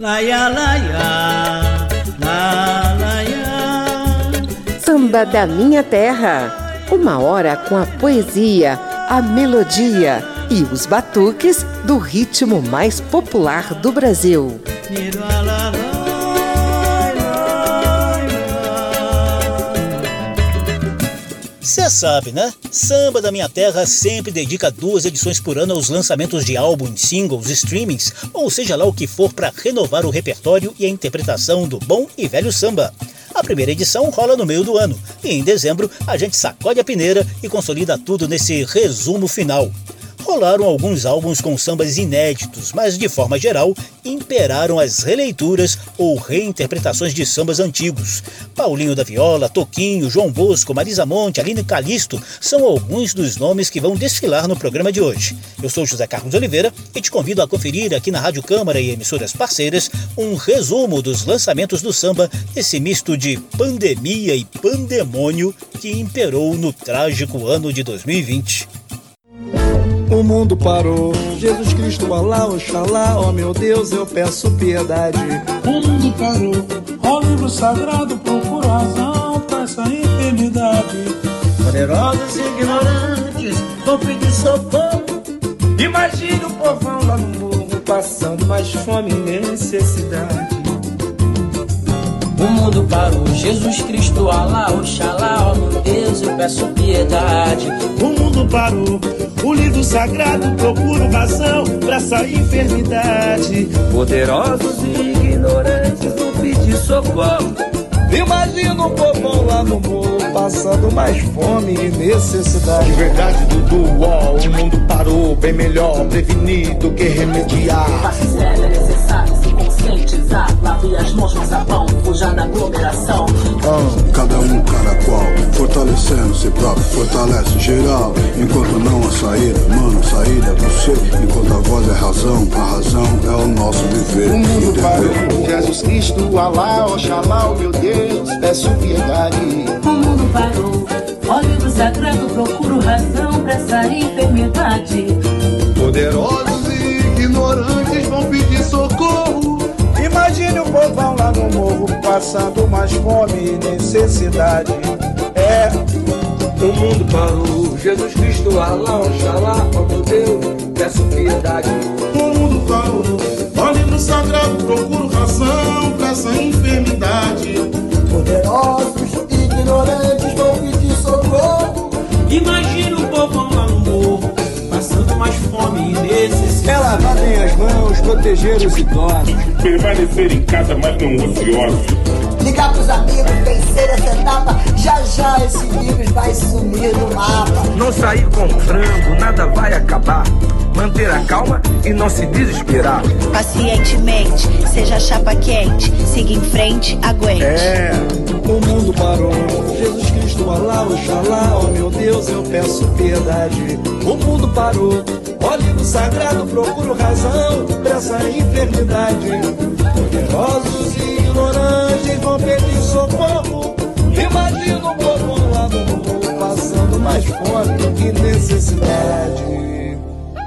Laia, laia, la, laia. Samba da Minha Terra. Uma hora com a poesia, a melodia e os batuques do ritmo mais popular do Brasil. Você sabe, né? Samba da Minha Terra sempre dedica duas edições por ano aos lançamentos de álbuns, singles, streamings, ou seja lá o que for para renovar o repertório e a interpretação do bom e velho samba. A primeira edição rola no meio do ano e em dezembro a gente sacode a peneira e consolida tudo nesse resumo final rolaram alguns álbuns com sambas inéditos, mas de forma geral imperaram as releituras ou reinterpretações de sambas antigos. Paulinho da Viola, Toquinho, João Bosco, Marisa Monte, Aline Calisto são alguns dos nomes que vão desfilar no programa de hoje. Eu sou José Carlos Oliveira e te convido a conferir aqui na Rádio Câmara e emissoras parceiras um resumo dos lançamentos do samba, esse misto de pandemia e pandemônio que imperou no trágico ano de 2020. O mundo parou, Jesus Cristo, Alá, Oxalá, ó oh meu Deus, eu peço piedade. O mundo parou, ó livro sagrado, procura razão pra essa enfermidade. Poderosos e ignorantes vão pedir socorro. Imagine o povão lá no morro, passando mais fome e necessidade. O mundo parou, Jesus Cristo, Alá, Oxalá, ó meu Deus, eu peço piedade. O mundo parou, o livro sagrado procura razão pra essa enfermidade. Poderosos e ignorantes vão pedir socorro. Imagina o povão lá no morro passando mais fome e necessidade. De verdade, Dudu, ó, o mundo parou bem melhor prevenir do que remediar. Passe é necessário se conscientizar, lave as mãos com sabão, fuja da aglomeração. Ah, cada um, cada qual, fortalecendo si próprio, fortalece geral. Enquanto não a saída, mano, saída é você. Enquanto a voz é razão, a razão é o nosso viver. O mundo parou, Jesus Cristo, Alá, Oxalá, meu Deus, peço piedade. O mundo parou, ó livro sagrado, procuro razão pra essa enfermidade. Poderosos e ignorantes vão pedir socorro. Imagine o povão lá no morro passando mais fome e necessidade. É, o mundo parou, Jesus Cristo, Alá, Oxalá, ó meu Deus, peço piedade. O mundo parou, ó livro sagrado, procuro razão pra essa enfermidade. Poderosos e ignorantes vão pedir socorro. Imagina o povão lá no morro, passando mais fome e necessidade. É lavarem as mãos, proteger os idosos. Permanecer em casa, mas não ociosos. Ligar pros amigos, vencer essa etapa. Já já esse vírus vai sumir do mapa. Não sair com frango, nada vai acabar. Manter a calma e não se desesperar. Pacientemente, seja chapa quente. Siga em frente, aguente. É, o mundo parou. Jesus Cristo, Alá, Oxalá, ó oh, meu Deus, eu peço piedade. O mundo parou. Ó livro sagrado, procuro razão pra essa enfermidade. Poderosos e ignorantes vão pedir socorro. Imagina o povo lá no mundo passando mais fome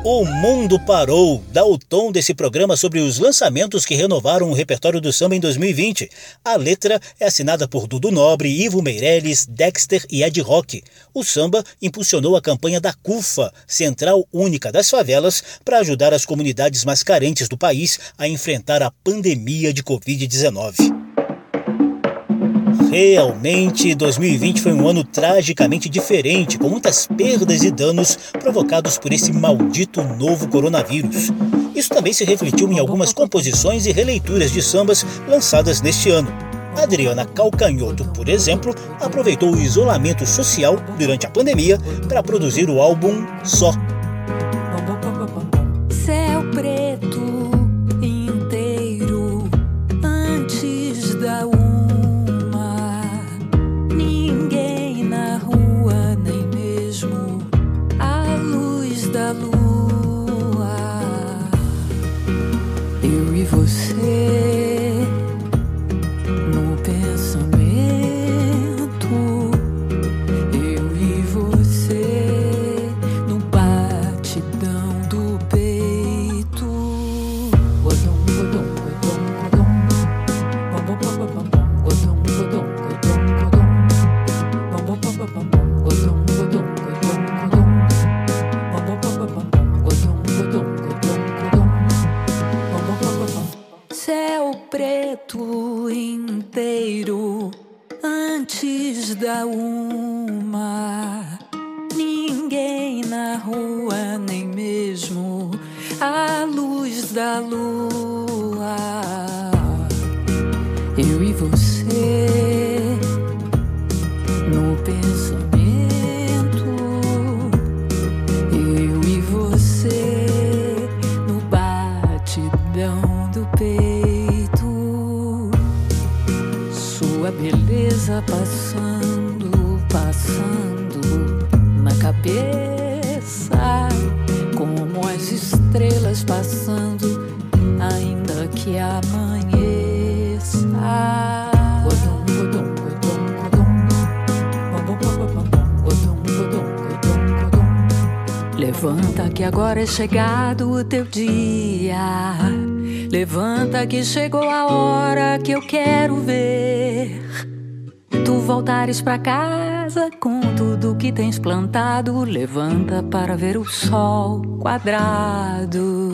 O Mundo Parou dá o tom desse programa sobre os lançamentos que renovaram o repertório do samba em 2020. A letra é assinada por Dudu Nobre, Ivo Meirelles, Dexter e Ed Rock. O samba impulsionou a campanha da CUFA, Central Única das Favelas, para ajudar as comunidades mais carentes do país a enfrentar a pandemia de Covid-19. Realmente, 2020 foi um ano tragicamente diferente, com muitas perdas e danos provocados por esse maldito novo coronavírus. Isso também se refletiu em algumas composições e releituras de sambas lançadas neste ano. Adriana Calcanhoto, por exemplo, aproveitou o isolamento social durante a pandemia para produzir o álbum Só. Da uma. Ninguém na rua, nem mesmo a luz da lua. Eu e você no pensamento. Cabeça. Como as estrelas passando, ainda que amanheça. Levanta que agora é chegado o teu dia. Levanta que chegou a hora que eu quero ver. Tu voltares pra casa com tudo que tens plantado. Levanta para ver o sol quadrado.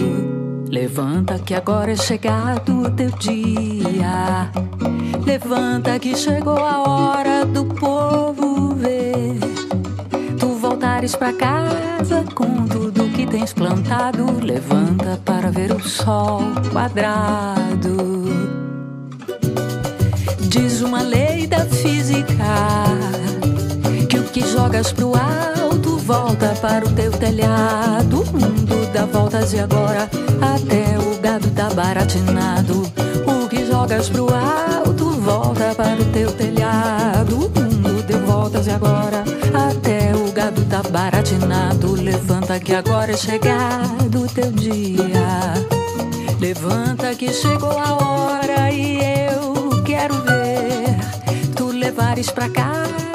Levanta que agora é chegado o teu dia. Levanta que chegou a hora do povo ver. Tu voltares pra casa com tudo que tens plantado. Levanta para ver o sol quadrado. Diz uma lei da física que jogas pro alto volta para o teu telhado. O mundo dá voltas e agora até o gado tá baratinado. O que jogas pro alto volta para o teu telhado. O mundo deu voltas e agora até o gado tá baratinado. Levanta que agora é chegado o teu dia. Levanta que chegou a hora e eu quero ver tu levares pra casa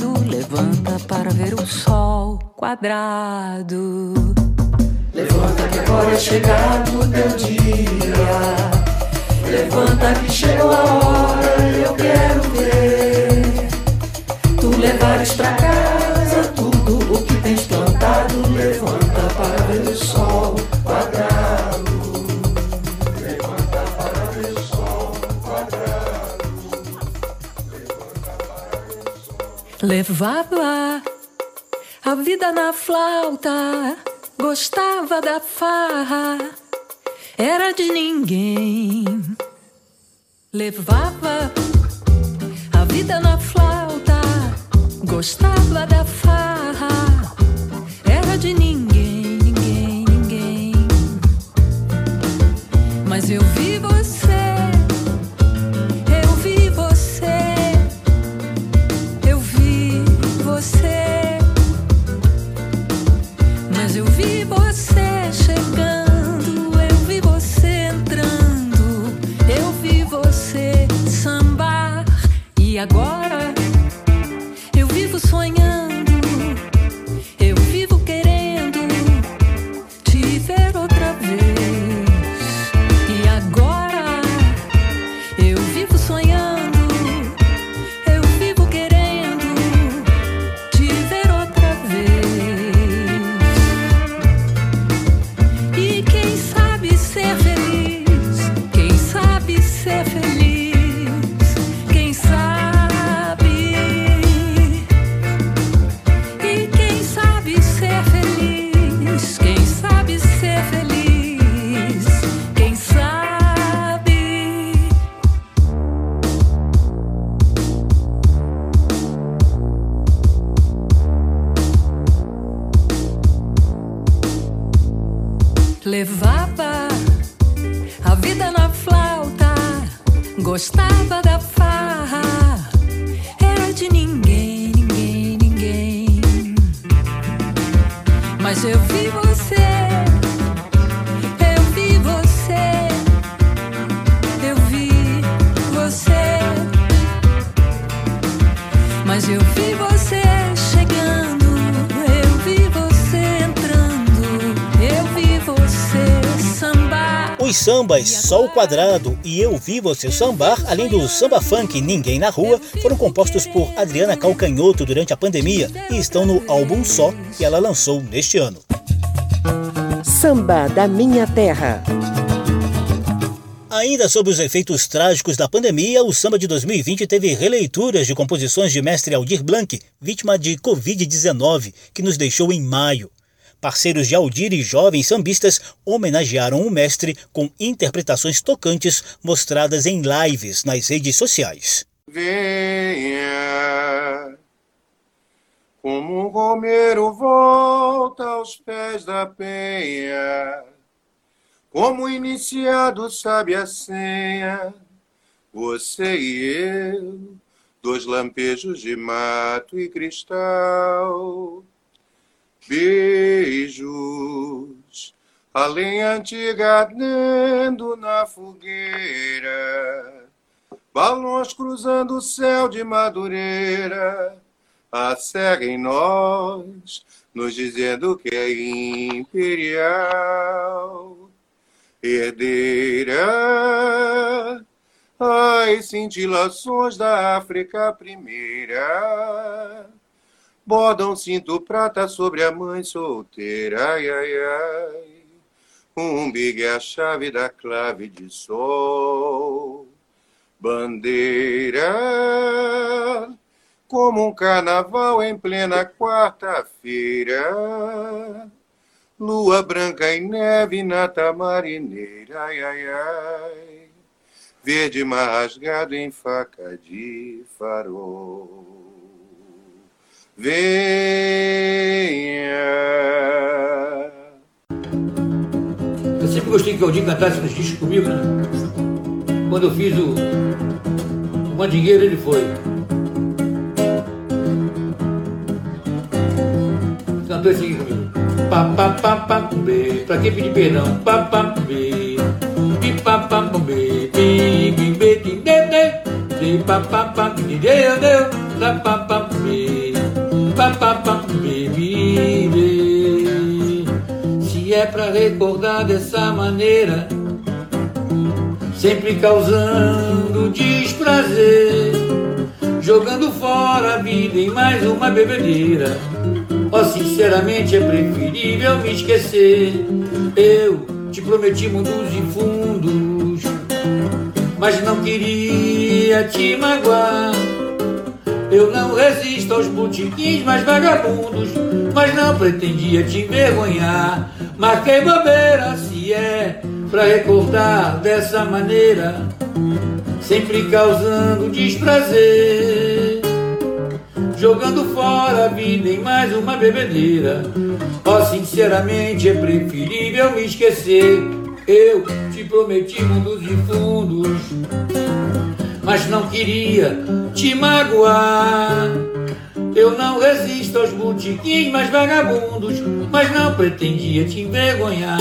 plantado. Levanta para ver o sol quadrado. Levanta que agora é chegado o teu dia. Levanta que chegou a hora e eu quero ver tu levares pra casa Levava a vida na flauta, gostava da farra, era de ninguém. Levava a vida na flauta, gostava da farra, era de ninguém, ninguém, ninguém. Mas eu vi você, sambas Sol Quadrado e Eu Vi Você Sambar, além do samba funk Ninguém na Rua, foram compostos por Adriana Calcanhoto durante a pandemia e estão no álbum Só que ela lançou neste ano. Samba da Minha Terra. Ainda sobre os efeitos trágicos da pandemia, o samba de 2020 teve releituras de composições de mestre Aldir Blanc, vítima de Covid-19, que nos deixou em maio. Parceiros de Aldir e jovens sambistas homenagearam o mestre com interpretações tocantes mostradas em lives nas redes sociais. Venha, como um Romero volta aos pés da penha como iniciado sabe a senha, você e eu, dois lampejos de mato e cristal. Beijos, a lenha antiga ardendo na fogueira, balões cruzando o céu de madureira, a serra em nós, nos dizendo que é imperial herdeira. Ai, cintilações da África primeira. Bordam cinto prata sobre a mãe solteira. Ai, ai, ai. Um big é a chave da clave de sol. Bandeira, como um carnaval em plena quarta-feira Lua branca e neve na tamarineira, ai, ai, ai. Verde mar rasgado em faca de farol. Venha. Eu sempre gostei que o Aldinho cantasse nos discos comigo, né? Quando eu fiz o, o Mandingueiro, ele foi. Cantou esse aqui comigo. Pa pa pa pa be pra que pedir perdão? Pa pa be pi pa pa be bi bi be di de de de pa pa pa di de de da pa pa pa pa pa be bi be se é pra recordar dessa maneira sempre causando desprazer jogando fora a vida em mais uma bebedeira Oh, sinceramente é preferível me esquecer. Eu te prometi mundos e fundos, mas não queria te magoar. Eu não resisto aos botiquins mais vagabundos, mas não pretendia te envergonhar. Marquei bobeira se é pra recordar dessa maneira, sempre causando desprazer jogando fora a vida em mais uma bebedeira. Oh, sinceramente é preferível me esquecer. Eu te prometi mundos e fundos, mas não queria te magoar. Eu não resisto aos botiquins mais vagabundos, mas não pretendia te envergonhar.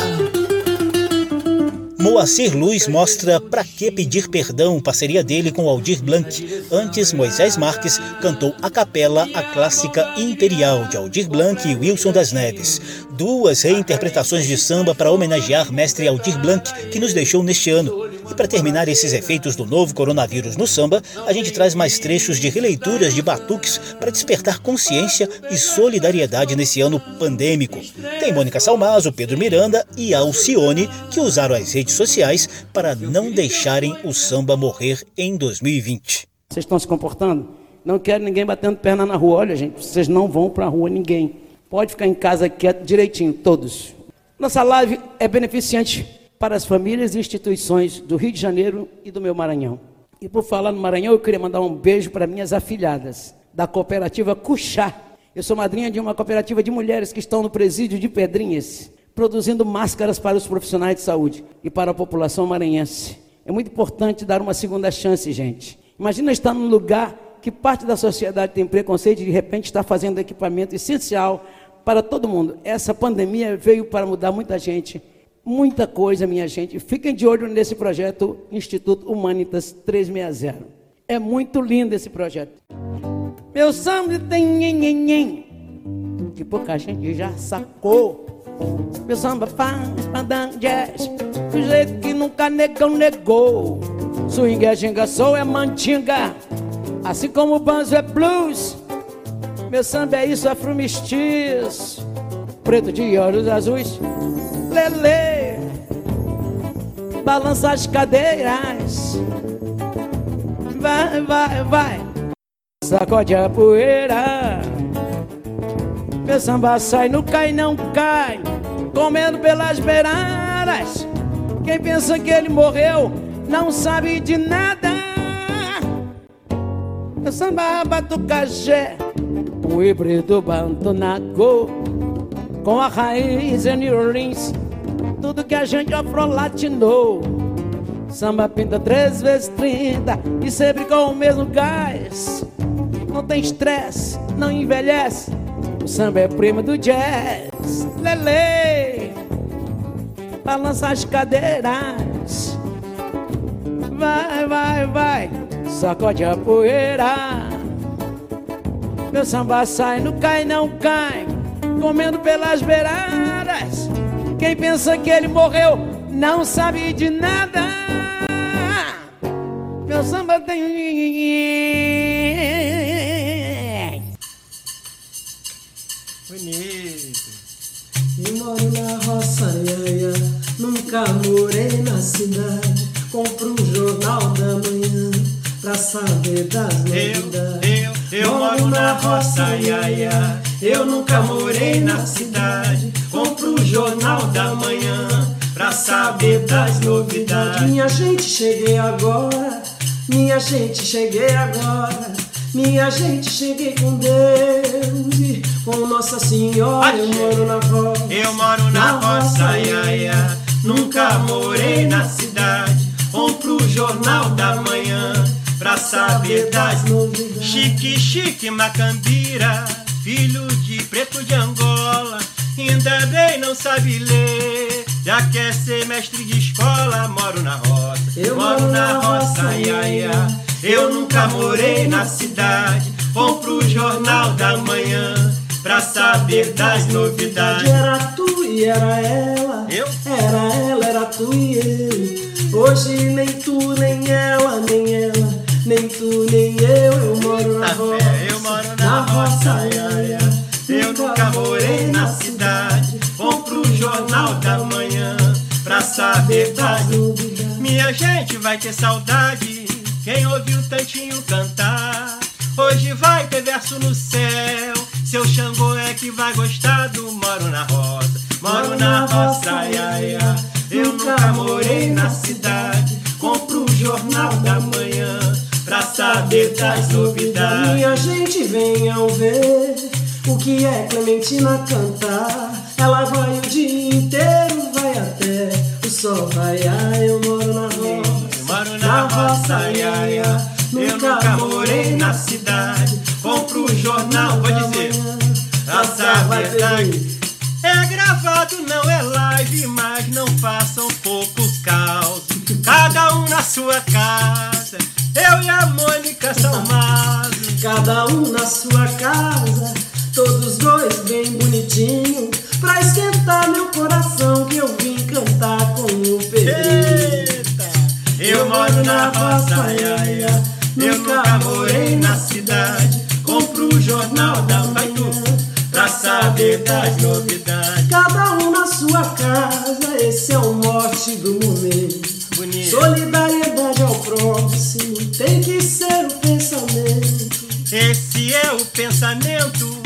Moacir Luz mostra Pra que pedir perdão, parceria dele com Aldir Blanc. Antes, Moisés Marques cantou a capela a clássica Imperial de Aldir Blanc e Wilson das Neves. Duas reinterpretações de samba para homenagear mestre Aldir Blanc, que nos deixou neste ano. E para terminar esses efeitos do novo coronavírus no samba, a gente traz mais trechos de releituras de batuques para despertar consciência e solidariedade nesse ano pandêmico. Tem Mônica Salmazo, Pedro Miranda e Alcione que usaram as redes sociais para não deixarem o samba morrer em 2020. Vocês estão se comportando? Não quero ninguém batendo perna na rua. Olha, gente, vocês não vão para a rua, ninguém. Pode ficar em casa quieto direitinho, todos. Nossa live é beneficente para as famílias e instituições do Rio de Janeiro e do meu Maranhão. E por falar no Maranhão, eu queria mandar um beijo para minhas afilhadas da cooperativa Cuxá. Eu sou madrinha de uma cooperativa de mulheres que estão no presídio de Pedrinhas, produzindo máscaras para os profissionais de saúde e para a população maranhense. É muito importante dar uma segunda chance, gente. Imagina estar num lugar que parte da sociedade tem preconceito e de repente está fazendo equipamento essencial para todo mundo. Essa pandemia veio para mudar muita gente muita coisa, minha gente. Fiquem de olho nesse projeto Instituto Humanitas 360. É muito lindo esse projeto. Meu samba tem nhen, que pouca gente já sacou. Meu samba faz pandan jazz, do jeito que nunca negão negou. Swing é ginga, soul é mantinga, assim como o banzo é blues. Meu samba é isso, afro preto de olhos azuis. Lele balança as cadeiras. Vai, vai, vai, sacode a poeira. Meu samba sai, não cai, não cai, comendo pelas beiradas. Quem pensa que ele morreu não sabe de nada. Meu samba batucajé, o híbrido bantonaco, com a raiz em New Orleans, tudo que a gente afrolatinou. Samba pinta três vezes trinta e sempre com o mesmo gás. Não tem estresse, não envelhece. O samba é prima do jazz. Lele, balança as cadeiras. Vai, vai, vai, sacode a poeira. Meu samba sai, não cai, não cai, comendo pelas beiradas. Quem pensa que ele morreu não sabe de nada. Meu samba tem. Nunca morei na cidade. Compro o jornal da manhã pra saber das novidades. Minha gente, cheguei agora. Minha gente, cheguei agora. Minha gente, cheguei com Deus e com Nossa Senhora. Eu moro na roça. Eu moro na, roça, iaia. Nunca morei na cidade. Compro o jornal da manhã pra saber das novidades. Chique, chique, macambira. Filho de preto de Angola. Ainda bem não sabe ler. Já quer ser mestre de escola, moro na roça. Eu moro na roça, ia, ia. Eu nunca morei na cidade. Compro o jornal da manhã pra saber das novidades. Era tu e era ela. Eu? Era ela, era tu e eu. Hoje nem tu, nem ela, nem ela, nem tu, nem eu. Eu moro na roça. Na, roça, ia. Eu nunca morei na cidade. Compro o jornal da manhã pra saber novidades. Minha gente vai ter saudade. Quem ouviu tantinho cantar, hoje vai ter verso no céu. Seu Xangô é que vai gostar do Moro na Roça. Moro na roça. Eu nunca morei na cidade. Compro o jornal da manhã pra saber das novidades. Minha gente, venham ver o que é Clementina cantar. Ela vai o dia inteiro, vai até o sol raiar. Eu moro na roça. Moro na roça, ia, ia. Eu nunca morei na cidade. Compro o jornal, vou dizer. Essa verdade é gravado, não é live, mas não façam pouco caos. Cada um na sua casa. Eu e a Mônica Salmazo. Cada um na sua casa. Todos dois bem bonitinho. Pra esquentar meu coração que eu vim cantar com o Pedrinho. Eu moro na roça, ia. Eu nunca morei na cidade. Compro o jornal da manhã pra saber das novidades. Cada um na sua casa, esse é o mote do momento. Bonito. Solidariedade tem que ser o pensamento. Esse é o pensamento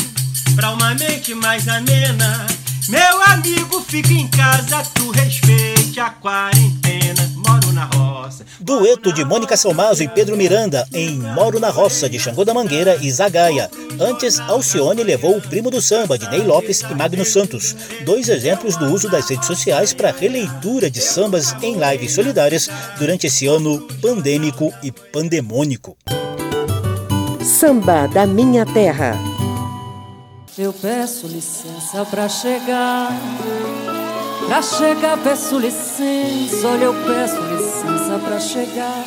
pra uma mente mais amena. Meu amigo, fica em casa, tu respeite a quarentena. Na roça. Dueto de Mônica Salmazo e Pedro Miranda em Moro na Roça de Xangô da Mangueira e Zagaia. Antes, Alcione levou o primo do samba de Ney Lopes e Magno Santos, dois exemplos do uso das redes sociais para releitura de sambas em lives solidárias durante esse ano pandêmico e pandemônico. Samba da Minha Terra. Eu peço licença pra chegar. Pra chegar, peço licença. Olha, eu peço licença pra chegar.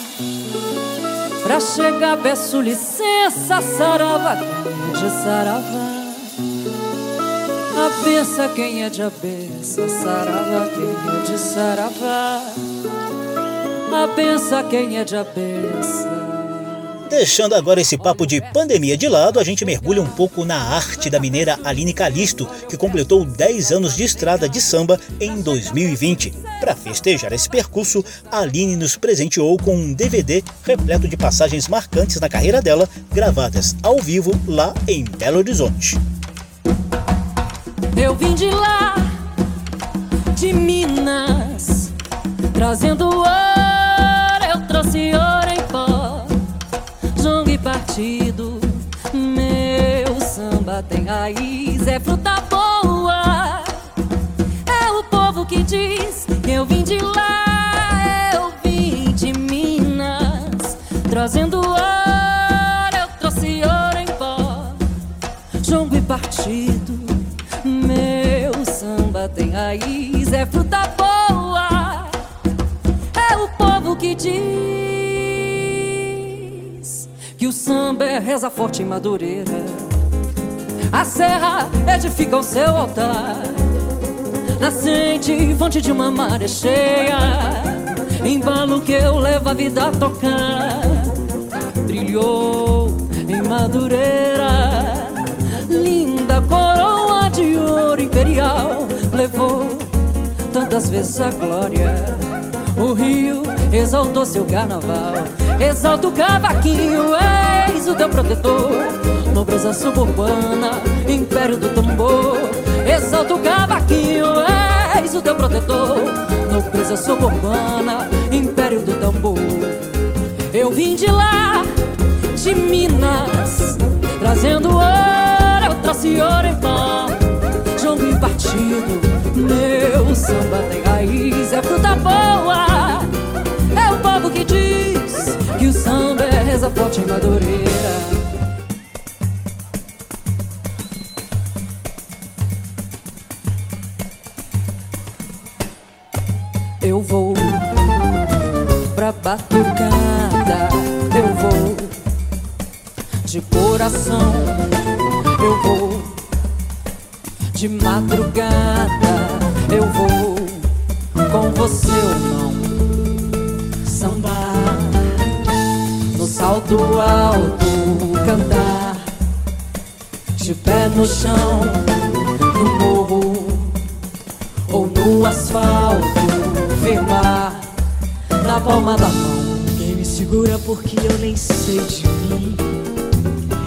Pra chegar, peço licença. Sarava, quem é de saravá. A benção quem é de abença. Sarava, quem é de saravá. A benção quem é de abença. Deixando agora esse papo de pandemia de lado, a gente mergulha um pouco na arte da mineira Aline Calisto, que completou 10 anos de estrada de samba em 2020. Para festejar esse percurso, Aline nos presenteou com um DVD repleto de passagens marcantes na carreira dela, gravadas ao vivo lá em Belo Horizonte. Eu vim de lá, de Minas, trazendo ouro, eu trouxe ouro raiz, é fruta boa. É o povo que diz eu vim de lá, eu vim de Minas, trazendo ouro, eu trouxe ouro em pó, jongo e partido. Meu samba tem raiz, é fruta boa. É o povo que diz que o samba é reza forte em Madureira. A serra edifica o seu altar. Nascente, fonte de uma maré cheia. Embalo que eu levo a vida a tocar. Brilhou em Madureira. Linda coroa de ouro imperial levou tantas vezes a glória. O rio exaltou seu carnaval, exalta o cavaquinho, eis o teu protetor. Nobreza suburbana, império do tambor, exalta o cavaquinho, eis o teu protetor. Nobreza suburbana, império do tambor. Eu vim de lá, de Minas, trazendo ouro, eu trouxe ouro em pó jongo e partido. Meu samba tem raiz, é fruta boa. O samba é reza forte em Madureira. Eu vou pra batucada, eu vou de coração, eu vou de madrugada eu vou com você no chão no morro ou no asfalto. Firmar na palma da mão. Quem me segura porque eu nem sei de mim?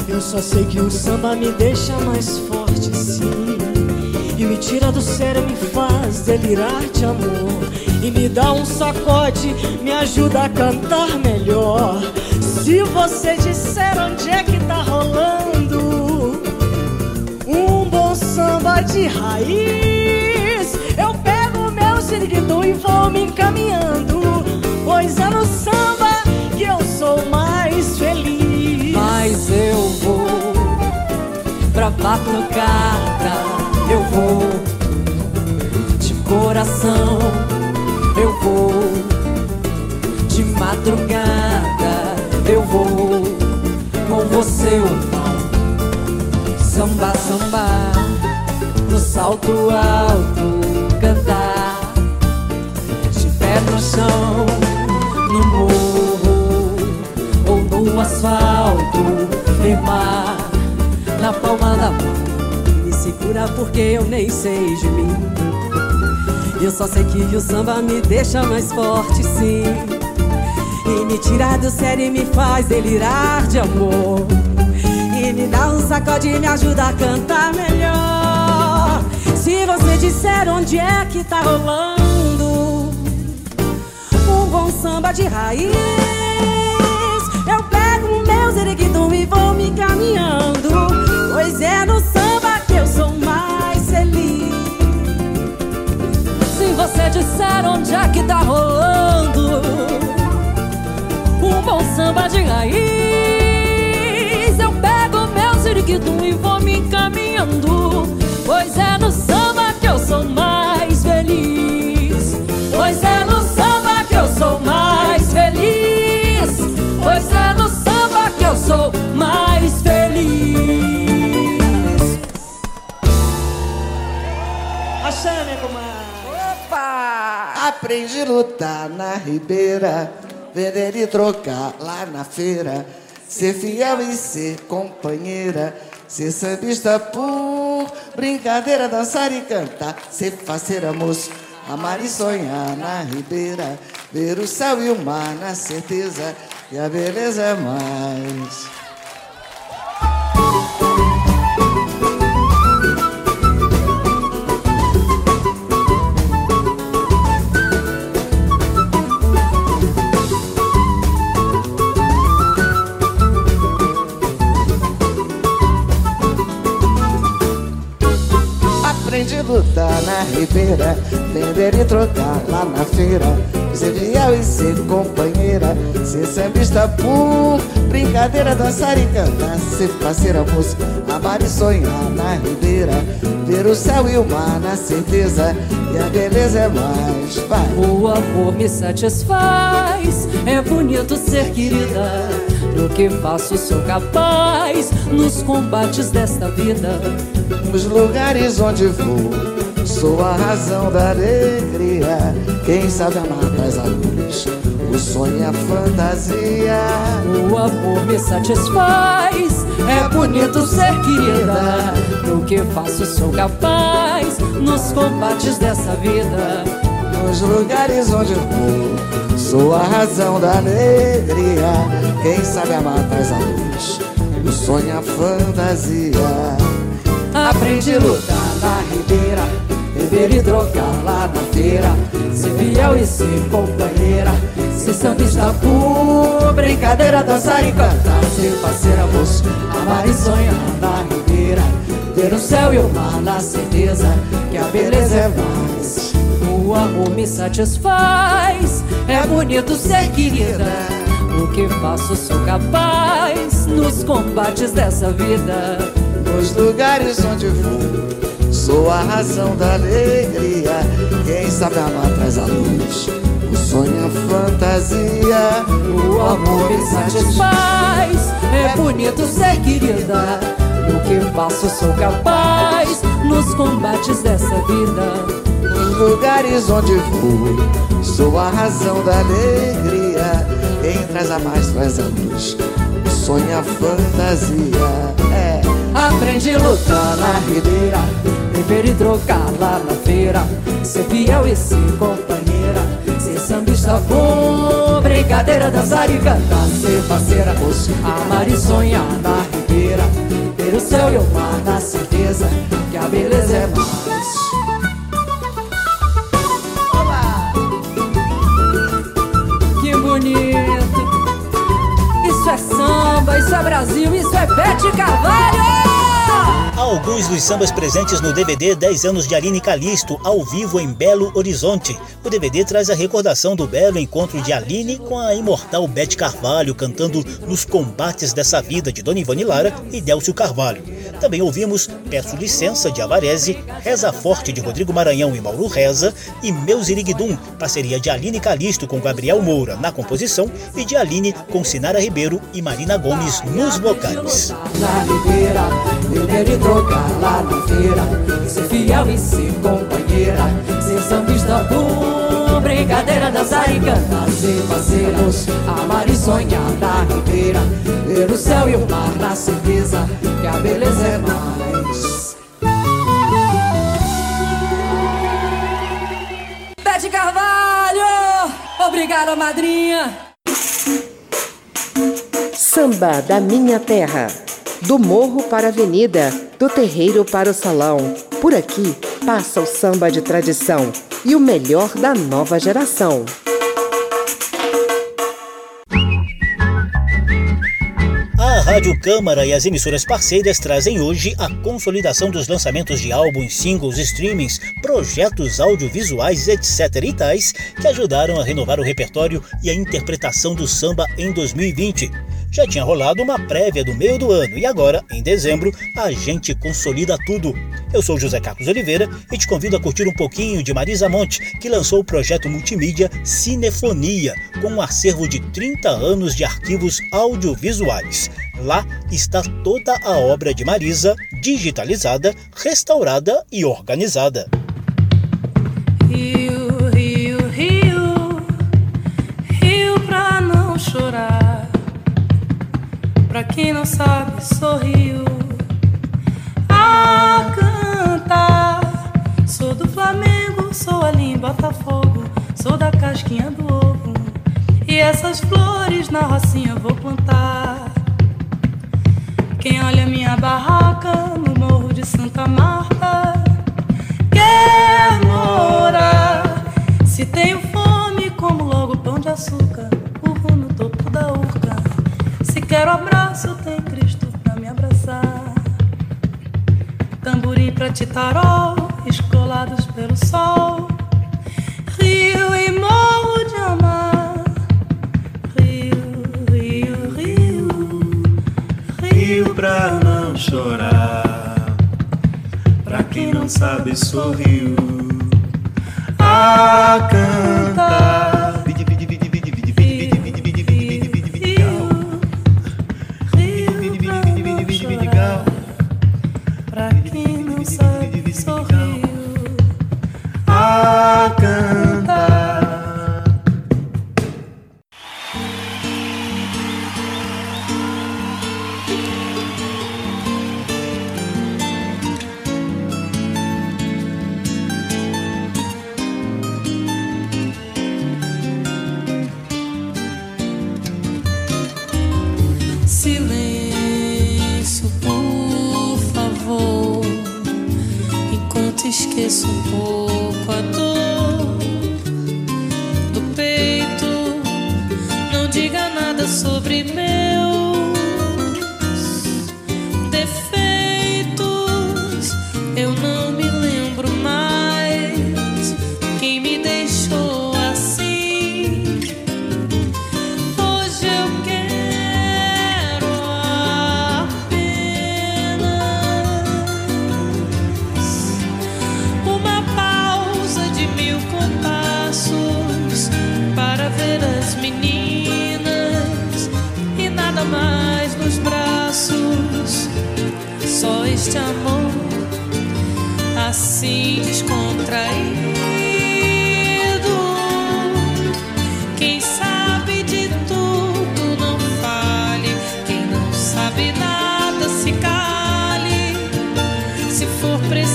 Eu só sei que o samba me deixa mais forte sim. E me tira do sério, me faz delirar de amor. E me dá um sacode, me ajuda a cantar melhor. Se você disser onde é que tá rolando samba de raiz. Eu pego meu siriguido e vou me encaminhando Pois é no samba que eu sou mais feliz. Mas eu vou pra batucada eu vou de coração, eu vou de madrugada, eu vou com você ou não. Samba, samba, salto alto, cantar de pé no chão, no morro ou no asfalto, firmar na palma da mão segura porque eu nem sei de mim. Eu só sei que o samba me deixa mais forte, sim. E me tira do sério e me faz delirar de amor. E me dá um sacode e me ajuda a cantar melhor. Se você disser onde é que tá rolando um bom samba de raiz, eu pego o meu zeriguidum e vou me caminhando. Pois é no samba que eu sou mais feliz. Se você disser onde é que tá rolando um bom samba de raiz, eu pego meu ziriquitum e vou me encaminhando. Pois é no samba que eu sou mais feliz. Pois é no samba que eu sou mais feliz. Pois é no samba que eu sou mais feliz. Axé, minha comadre. Opa! Aprendi a lutar na ribeira, vender e trocar lá na feira. ser fiel e ser companheira, ser sambista brincadeira, dançar e cantar, ser faceira, moço, amar e sonhar na ribeira, ver o céu e o mar na certeza que a beleza é mais. E trocar lá na feira. Ser fiel e ser companheira, ser sambista por brincadeira, dançar e cantar, ser parceira, música, amar e sonhar na ribeira. Ver o céu e o mar na certeza, e a beleza é mais. Vai. O amor me satisfaz, é bonito ser querida. No que faço sou capaz, nos combates desta vida. Nos lugares onde vou, sou a razão da alegria. Quem sabe amar traz a luz, o sonho e a fantasia. O amor me satisfaz, é bonito ser querida. No que faço sou capaz, nos combates dessa vida. Nos lugares onde vou, sou a razão da alegria. Quem sabe amar traz a luz, o sonho e a fantasia. Aprendi a lutar na ribeira, beber e trocar lá na feira, ser fiel e ser companheira, ser sambista por brincadeira, dançar e cantar, ser parceira, moço, amar e sonhar na ribeira, ter o céu e o mar na certeza que a beleza é mais. O amor me satisfaz, é bonito ser querida. O que faço sou capaz nos combates dessa vida. Nos lugares onde vou, sou a razão da alegria. Quem sabe amar traz a luz, o sonho a fantasia. O amor me satisfaz, é bonito ser querida. O que faço sou capaz nos combates dessa vida. Nos lugares onde vou, sou a razão da alegria. Quem traz a mais traz a luz, o sonho a fantasia. É. Aprendi lutar na ribeira, beber e trocar lá na feira, ser fiel e ser companheira, ser sambista bom, brincadeira, dançar e cantar, ser parceira, amar e sonhar na ribeira, ter o céu e o mar na certeza que a beleza é mais. Bonito! Isso é samba, isso é Brasil, isso é Bete Carvalho! Alguns dos sambas presentes no DVD 10 anos de Aline Calisto, ao vivo em Belo Horizonte. O DVD traz a recordação do belo encontro de Aline com a imortal Bete Carvalho cantando Nos Combates dessa Vida de Dona Ivone Lara e Délcio Carvalho. Também ouvimos Peço Licença de Avarese, Reza Forte de Rodrigo Maranhão e Mauro Reza e Meus Iriguidum, parceria de Aline Calisto com Gabriel Moura na composição e de Aline com Sinara Ribeiro e Marina Gomes nos vocais. Na ribeira, beber e trocar lá na feira, ser fiel e ser companheira, ser sambista bom, brincadeira, dançar e cantar, ser parceiros, amar e sonhar na ribeira, ver o céu e o mar na certeza que a beleza é mais. Bete Carvalho! Obrigada, madrinha! Samba da Minha Terra. Do morro para a avenida, do terreiro para o salão. Por aqui passa o samba de tradição e o melhor da nova geração. A Rádio Câmara e as emissoras parceiras trazem hoje a consolidação dos lançamentos de álbuns, singles, streamings, projetos audiovisuais, etc. e tais, que ajudaram a renovar o repertório e a interpretação do samba em 2020. Já tinha rolado uma prévia do meio do ano e agora, em dezembro, a gente consolida tudo. Eu sou José Carlos Oliveira e te convido a curtir um pouquinho de Marisa Monte, que lançou o projeto multimídia Cinefonia, com um acervo de 30 anos de arquivos audiovisuais. Lá está toda a obra de Marisa, digitalizada, restaurada e organizada. Pra quem não sabe, sorriu a cantar. Sou do Flamengo, sou ali em Botafogo, sou da casquinha do ovo. E essas flores na rocinha vou plantar. Quem olha minha barraca no morro de Santa Marta quer morar. Se tenho fome, como logo pão de açúcar, quero abraço, tem Cristo pra me abraçar. Tamborim pra titarol, escolados pelo sol. Rio e morro de amar. Rio, rio, rio. Rio pra não chorar. Pra quem não sabe, sorriu a cantar.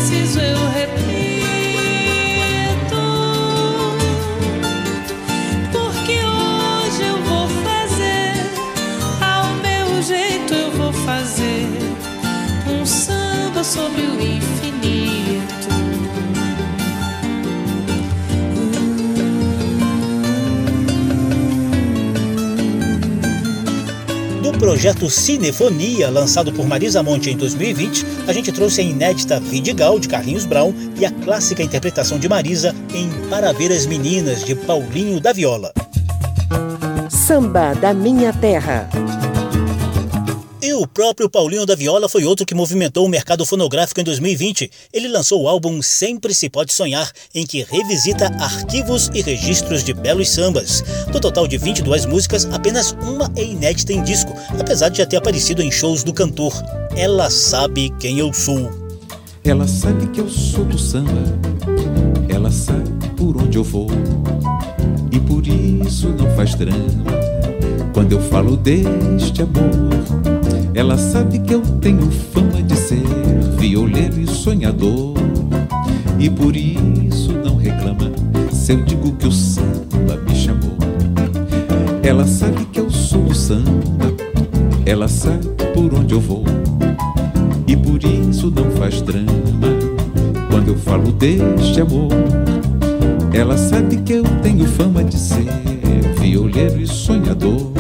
Preciso, eu repito. Projeto Cinefonia, lançado por Marisa Monte em 2020, a gente trouxe a inédita Vidigal, de Carlinhos Brown, e a clássica interpretação de Marisa em Para Ver as Meninas, de Paulinho da Viola. Samba da Minha Terra. O próprio Paulinho da Viola foi outro que movimentou o mercado fonográfico em 2020. Ele lançou o álbum Sempre Se Pode Sonhar, em que revisita arquivos e registros de belos sambas. Do total de 22 músicas, apenas uma é inédita em disco, apesar de já ter aparecido em shows do cantor. Ela sabe quem eu sou. Ela sabe que eu sou do samba, ela sabe por onde eu vou, e por isso não faz drama quando eu falo deste amor. Ela sabe que eu tenho fama de ser violeiro e sonhador, e por isso não reclama se eu digo que o samba me chamou. Ela sabe que eu sou do samba, ela sabe por onde eu vou, e por isso não faz drama quando eu falo deste amor. Ela sabe que eu tenho fama de ser violeiro e sonhador,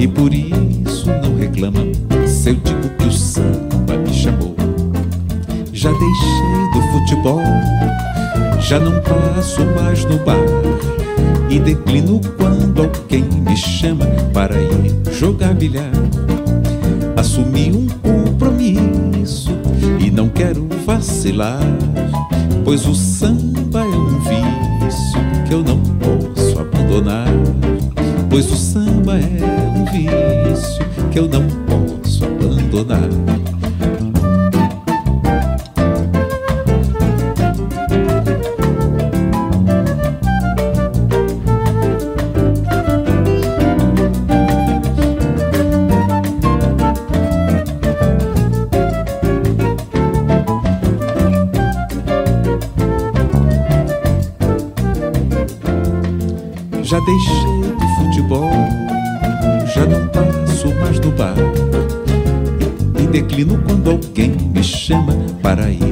e por isso não reclama se eu digo que o samba me chamou. Já deixei do futebol, já não passo mais no bar. E declino quando alguém me chama para ir jogar bilhar. Assumi um compromisso e não quero vacilar, pois o samba é um vício que eu não posso abandonar. Pois o samba é que eu não posso abandonar. Chama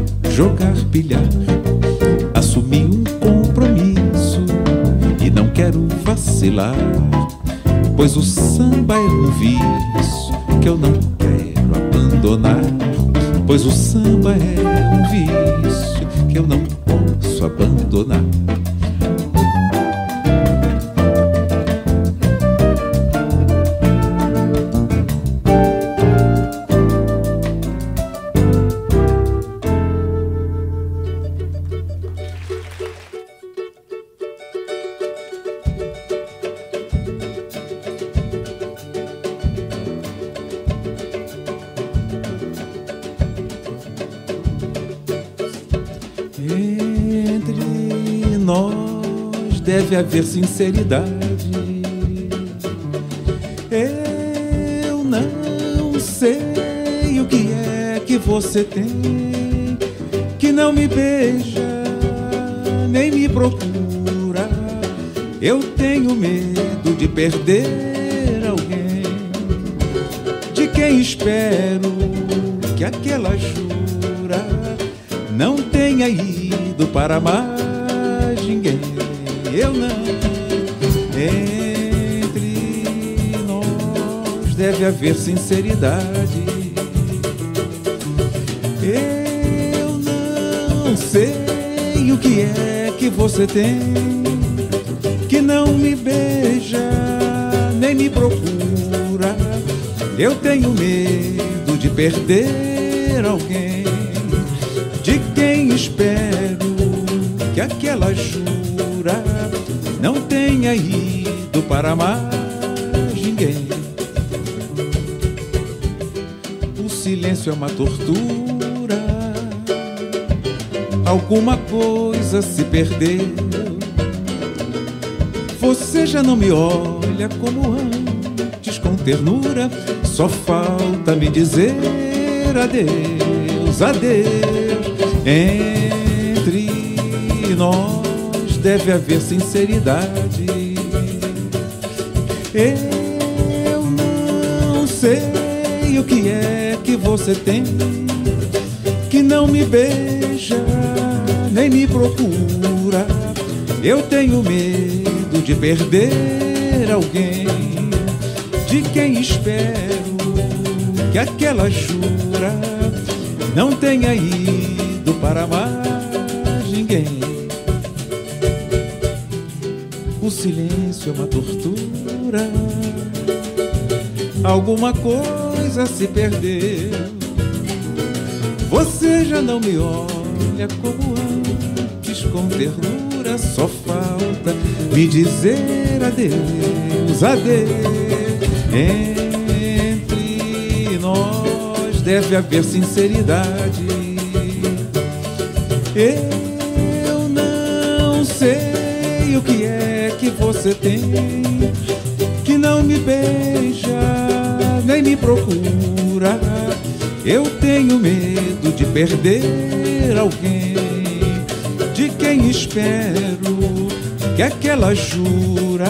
sinceridade. Eu não sei o que é que você tem que não me beija nem me procura. Eu tenho medo de perder alguém de quem espero que aquela jura não tenha ido para mais ninguém. Eu não. Deve haver sinceridade. Eu não sei o que é que você tem que não me beija nem me procura. Eu tenho medo de perder alguém de quem espero que aquela jura não tenha ido para mais é uma tortura, alguma coisa se perdeu. Você já não me olha como antes com ternura, só falta me dizer adeus, adeus. Entre nós deve haver sinceridade. Eu não sei o que é que você tem que não me beija nem me procura. Eu tenho medo de perder alguém de quem espero que aquela jura não tenha ido para mais ninguém. O silêncio é uma tortura, alguma coisa se perdeu. Você já não me olha como antes com ternura, só falta me dizer adeus, adeus. Entre nós deve haver sinceridade. Eu não sei o que é que você tem que não me beija me procura. Eu tenho medo de perder alguém de quem espero que aquela jura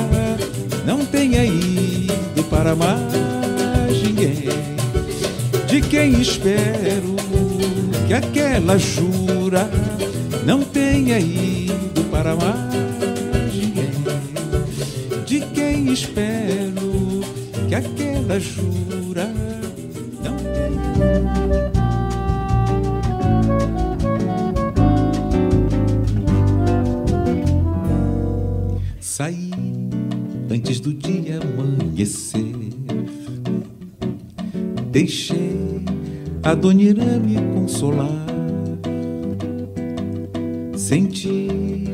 não tenha ido para mais ninguém. De quem espero que aquela jura não tenha ido para mais ninguém. De quem espero que aquela jura a Dona Irã me consolar. Senti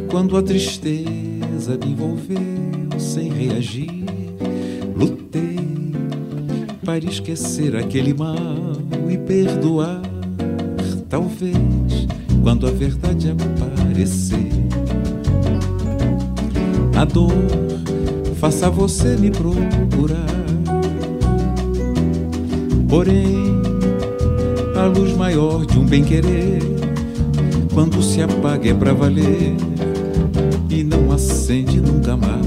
quando a tristeza me envolveu sem reagir. Lutei para esquecer aquele mal e perdoar. Talvez quando a verdade aparecer, a dor faça você me procurar. Porém, a luz maior de um bem-querer, quando se apaga é pra valer e não acende nunca mais.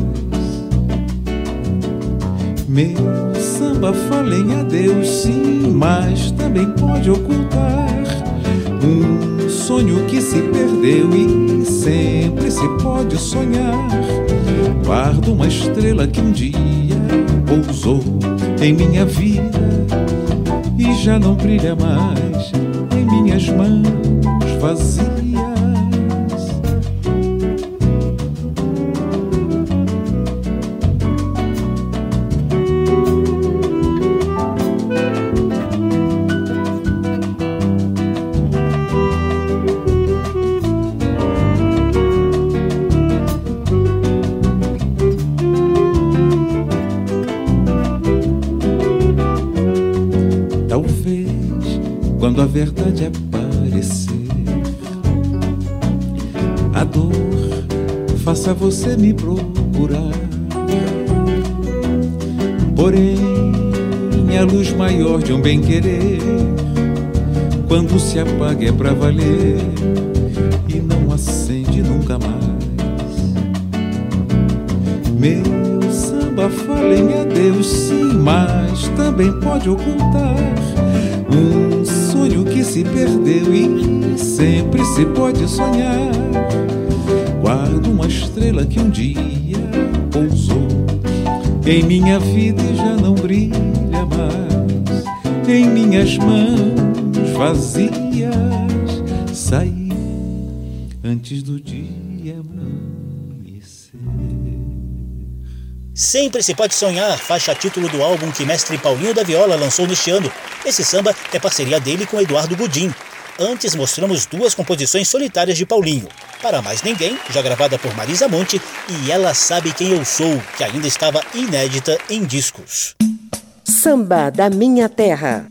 Meu samba fala em adeus, sim, mas também pode ocultar um sonho que se perdeu e sempre se pode sonhar. Guardo uma estrela que um dia pousou em minha vida já não brilha mais em minhas mãos vazias. Você me procurar. Porém, a luz maior de um bem-querer, quando se apaga é pra valer e não acende nunca mais. Meu samba fala em adeus, sim, mas também pode ocultar um sonho que se perdeu e sempre se pode sonhar. Uma estrela que um dia pousou em minha vida e já não brilha mais. Em minhas mãos vazias saí antes do dia amanhecer. Sempre se pode sonhar, faixa título do álbum que mestre Paulinho da Viola lançou neste ano. Esse samba é parceria dele com Eduardo Gudim. Antes mostramos duas composições solitárias de Paulinho. Para Mais Ninguém, já gravada por Marisa Monte, e Ela Sabe Quem Eu Sou, que ainda estava inédita em discos. Samba da Minha Terra.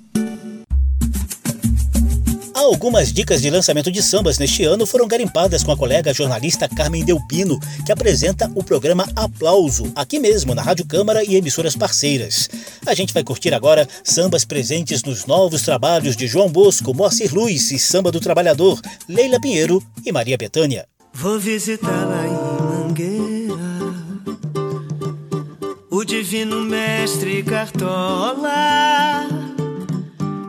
Algumas dicas de lançamento de sambas neste ano foram garimpadas com a colega jornalista Carmen Delpino, que apresenta o programa Aplauso, aqui mesmo na Rádio Câmara e emissoras parceiras. A gente vai curtir agora sambas presentes nos novos trabalhos de João Bosco, Moacir Luiz e Samba do Trabalhador, Leila Pinheiro e Maria Bethânia. Vou visitá-la em Mangueira, o divino mestre Cartola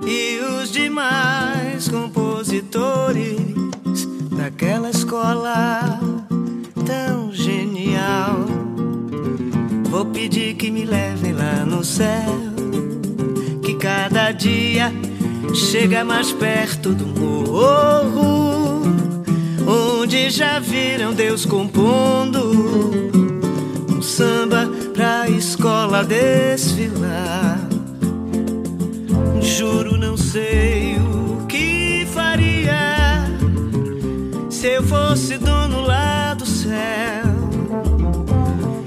e os demais compositores daquela escola tão genial. Vou pedir que me levem lá no céu, que cada dia chega mais perto do morro, onde já viram Deus compondo um samba pra escola desfilar. Juro, não sei se eu fosse dono lá do céu.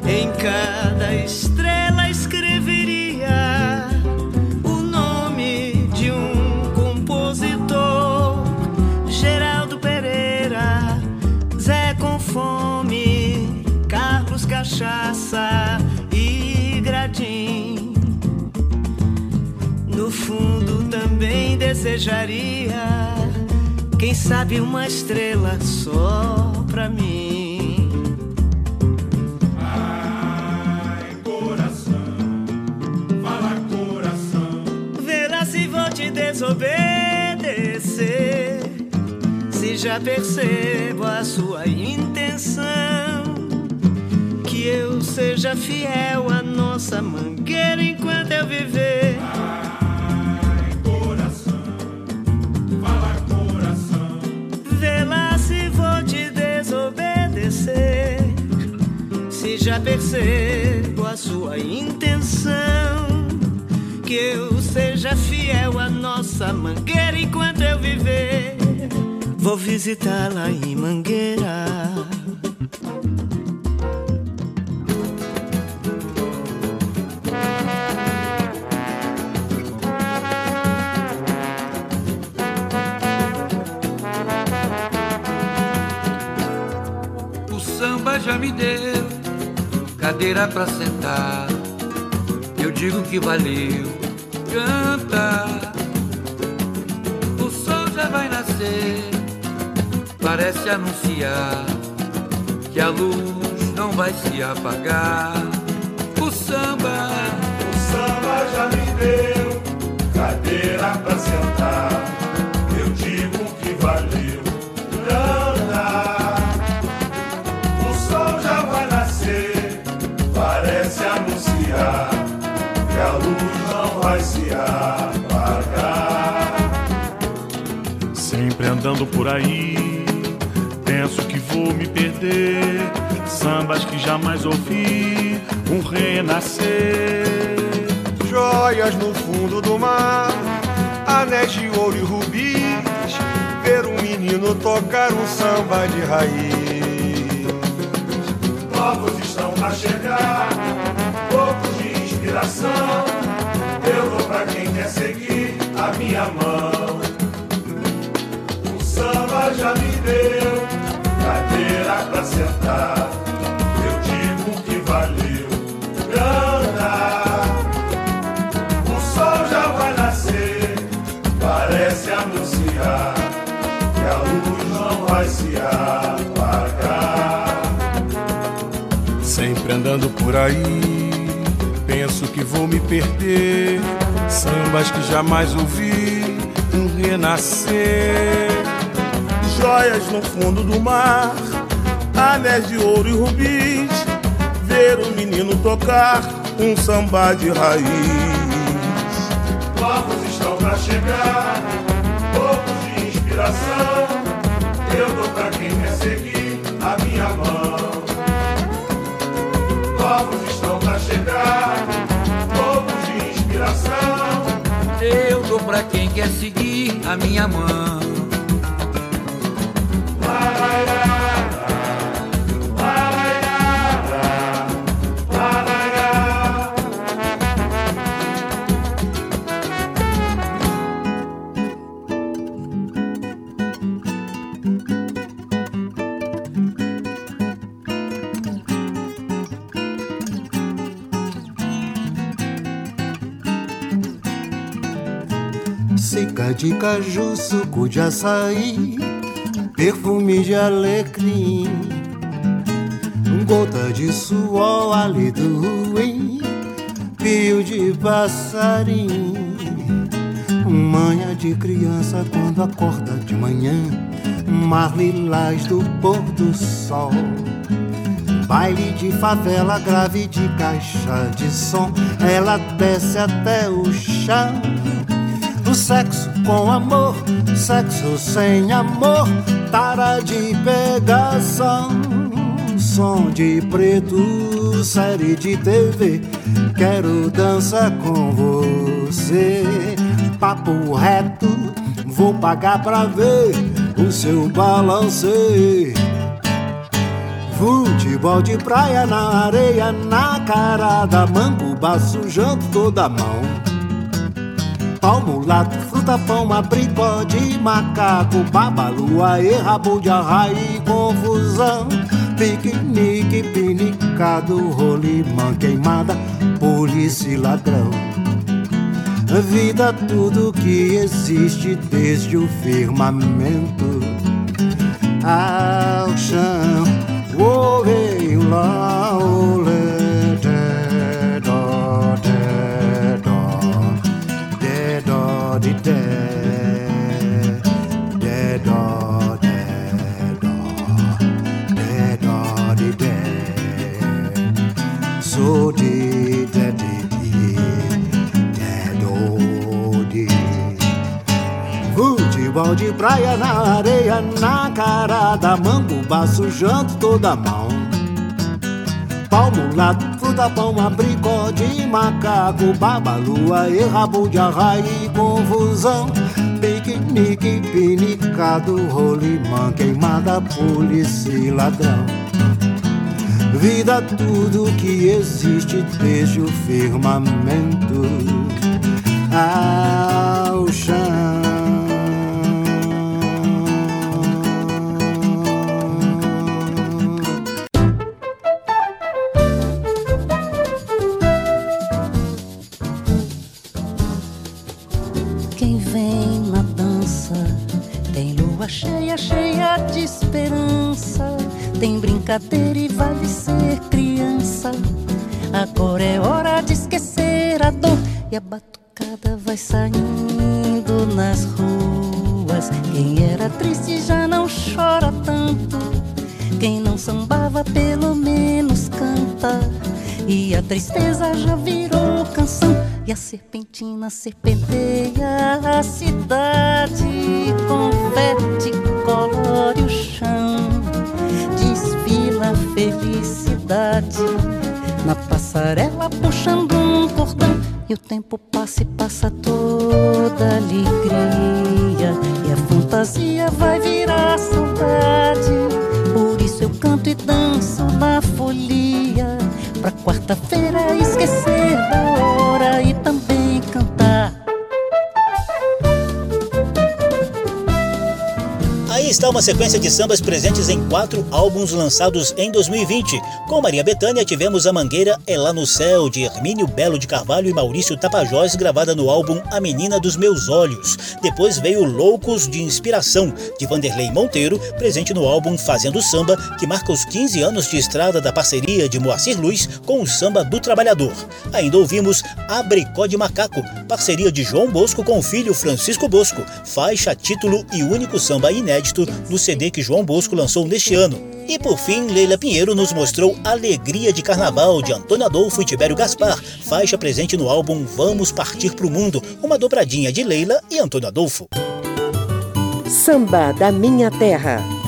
Em cada estrela escreveria o nome de um compositor: Geraldo Pereira, Zé com Fome, Carlos Cachaça e Gradim. No fundo também desejaria, quem sabe uma estrela só pra mim. Ai, coração, fala coração. Vê lá se vou te desobedecer. Se já percebo a sua intenção, que eu seja fiel à nossa mangueira enquanto eu viver. Percebo a sua intenção, que eu seja fiel à nossa mangueira enquanto eu viver. Vou visitá-la em Mangueira. O samba já me deu cadeira pra sentar. Eu digo que valeu, canta. O sol já vai nascer, parece anunciar que a luz não vai se apagar. O samba, o samba já me deu cadeira pra sentar. Por aí, penso que vou me perder. Sambas que jamais ouvi, um renascer. Joias no fundo do mar, anéis de ouro e rubis. Ver um menino tocar um samba de raiz. Novos estão a chegar, poucos de inspiração. Eu dou pra quem quer seguir a minha mão. Samba já me deu cadeira pra sentar. Eu digo que valeu grana. O sol já vai nascer, parece anunciar que a luz não vai se apagar. Sempre andando por aí, penso que vou me perder. Sambas que jamais ouvi, um renascer. Joias no fundo do mar, anéis de ouro e rubis. Ver o menino tocar um samba de raiz. Novos estão pra chegar, poucos de inspiração. Eu dou pra quem quer seguir a minha mão. Novos estão pra chegar, poucos de inspiração. Eu dou pra quem quer seguir a minha mão. De caju, suco de açaí, perfume de alecrim, gota de suor, hálito ruim, pio de passarim, manha de criança quando acorda de manhã, mar lilás do pôr do sol. Baile de favela grave de caixa de som, ela desce até o chão. O sexo com amor, sexo sem amor, tara de pegação. Som de preto, série de TV, quero dançar com você. Papo reto, vou pagar pra ver o seu balanceio. Futebol de praia na areia, na cara da manguba, sujando toda a mão. Palmo, lato, pão, abricó de macaco, babalu, aê, rabo de arraia confusão. Piquenique, pinicado, rolimã, queimada, polícia e ladrão. Vida, tudo que existe desde o firmamento ao chão. Oh, hey, De praia na areia, na cara da manguba, sujando toda a mão. Palmo, lato, fruta, pão, abricó de macaco, babalua e rabo de arraia e confusão. Piquenique, pinicado, rolimã, queimada, polícia e ladrão. Vida, tudo que existe desde o firmamento ao chão. Tristeza já virou canção E a serpentina serpenteia a cidade Confete, colore o chão. Desfila a felicidade. Na passarela puxando um cordão E o tempo passa e passa toda alegria. E a fantasia vai virar saudade. Por isso eu canto e danço na folia Pra quarta-feira esquecer da hora e também está uma sequência de sambas presentes em quatro álbuns lançados em 2020. Com Maria Bethânia tivemos A Mangueira é Lá no Céu, de Hermínio Belo de Carvalho e Maurício Tapajós, gravada no álbum A Menina dos Meus Olhos. Depois veio Loucos de Inspiração, de Vanderlei Monteiro, presente no álbum Fazendo Samba, que marca os 15 anos de estrada da parceria de Moacir Luiz com o Samba do Trabalhador. Ainda ouvimos Abricó de Macaco, parceria de João Bosco com o filho Francisco Bosco, faixa, título e único samba inédito do CD que João Bosco lançou neste ano. E por fim, Leila Pinheiro nos mostrou Alegria de Carnaval de Antônio Adolfo e Tibério Gaspar, faixa presente no álbum Vamos Partir Pro Mundo, uma dobradinha de Leila e Antônio Adolfo. Samba da Minha Terra.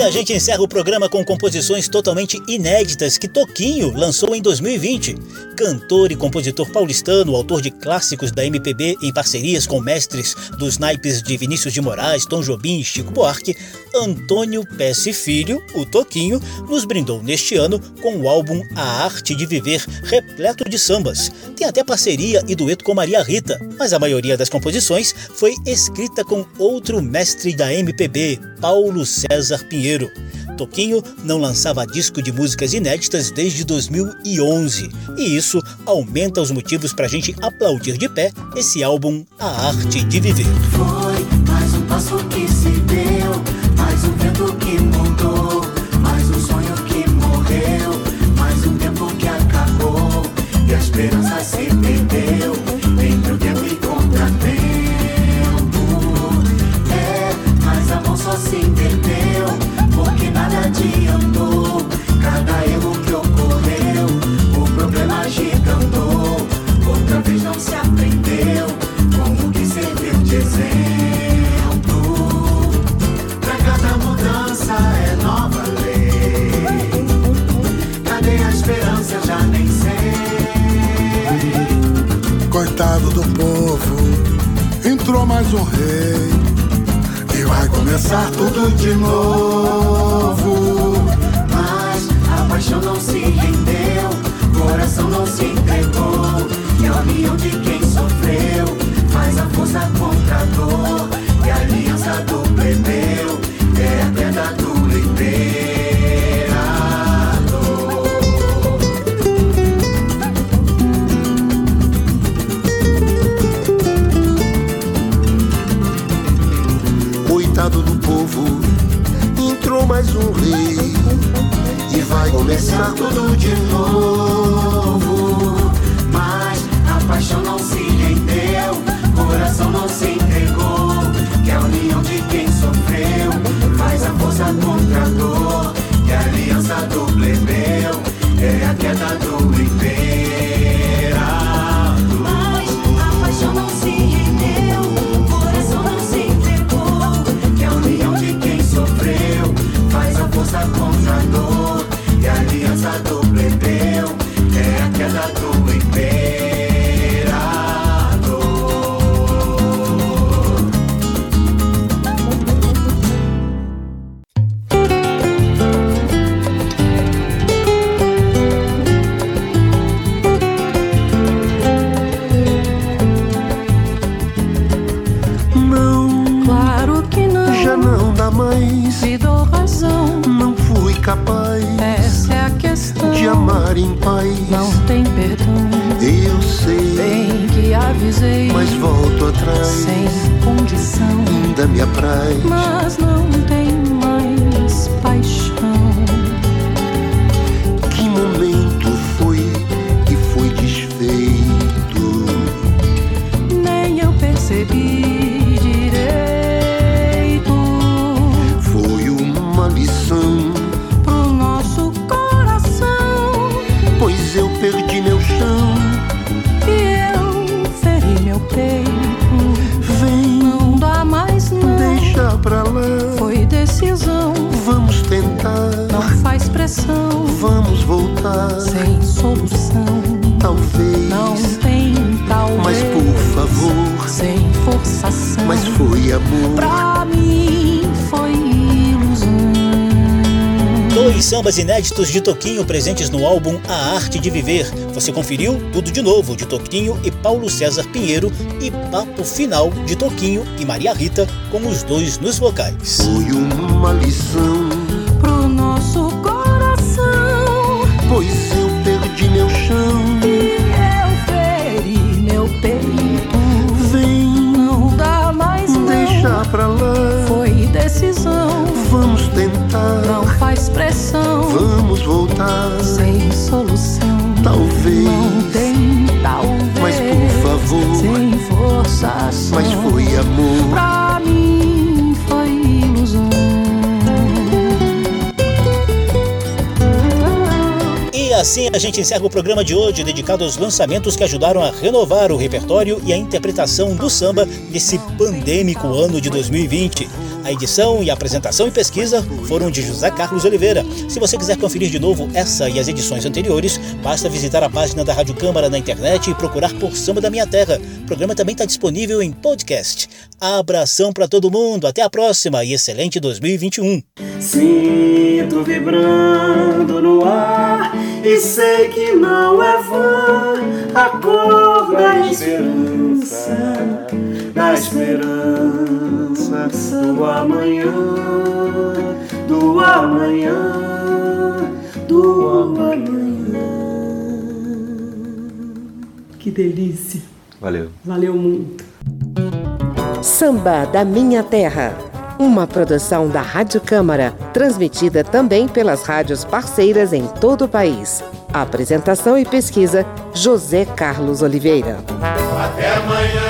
E a gente encerra o programa com composições totalmente inéditas que Toquinho lançou em 2020. Cantor e compositor paulistano, autor de clássicos da MPB em parcerias com mestres dos naipes de Vinícius de Moraes, Tom Jobim e Chico Buarque, Antônio Pesce Filho, o Toquinho, nos brindou neste ano com o álbum A Arte de Viver, repleto de sambas. Tem até parceria e dueto com Maria Rita, mas a maioria das composições foi escrita com outro mestre da MPB, Paulo César Pinheiro. Toquinho não lançava disco de músicas inéditas desde 2011, e isso aumenta os motivos para a gente aplaudir de pé esse álbum A Arte de Viver. Foi mais um passo que se deu, mais um vento que mudou, mais um sonho que morreu, mais um tempo que acabou, e a esperança se perdeu do povo, entrou mais um rei. E vai começar tudo de novo. Mas a paixão não se rendeu, coração não se entregou. E a união de quem sofreu faz a força contra a dor. E a aliança do plebeu é a queda do imperador. Mais um rei. E vai começar tudo de novo. Mas a paixão não se rendeu, coração não se entregou. Que a união de quem sofreu faz a força contra a dor. Que a aliança do plebeu é a queda do imperador. Inéditos de Toquinho presentes no álbum A Arte de Viver. Você conferiu Tudo de Novo de Toquinho e Paulo César Pinheiro e Papo Final de Toquinho e Maria Rita com os dois nos vocais. Foi uma lição pro nosso coração. Pois eu perdi meu chão. E eu feri meu peito. Vem, não dá mais não. Deixa pra lá. Foi decisão. Vamos tentar. Não faz pressão. Vamos voltar. Sem solução. Talvez. Não tem talvez. Mas por favor. Sem forçação. Mas foi amor. Pra mim foi ilusão. E assim a gente encerra o programa de hoje, dedicado aos lançamentos que ajudaram a renovar o repertório e a interpretação do samba nesse pandêmico ano de 2020. A edição e a apresentação e pesquisa foram de José Carlos Oliveira. Se você quiser conferir de novo essa e as edições anteriores, basta visitar a página da Rádio Câmara na internet e procurar por Samba da Minha Terra. O programa também está disponível em podcast. Abração para todo mundo, até a próxima e excelente 2021. Sinto vibrando no ar e sei que não é vã a cor da esperança, da esperança do amanhã, do amanhã, do amanhã. Que delícia. Valeu. Valeu muito. Samba da Minha Terra. Uma produção da Rádio Câmara, transmitida também pelas rádios parceiras em todo o país. Apresentação e pesquisa: José Carlos Oliveira. Até amanhã.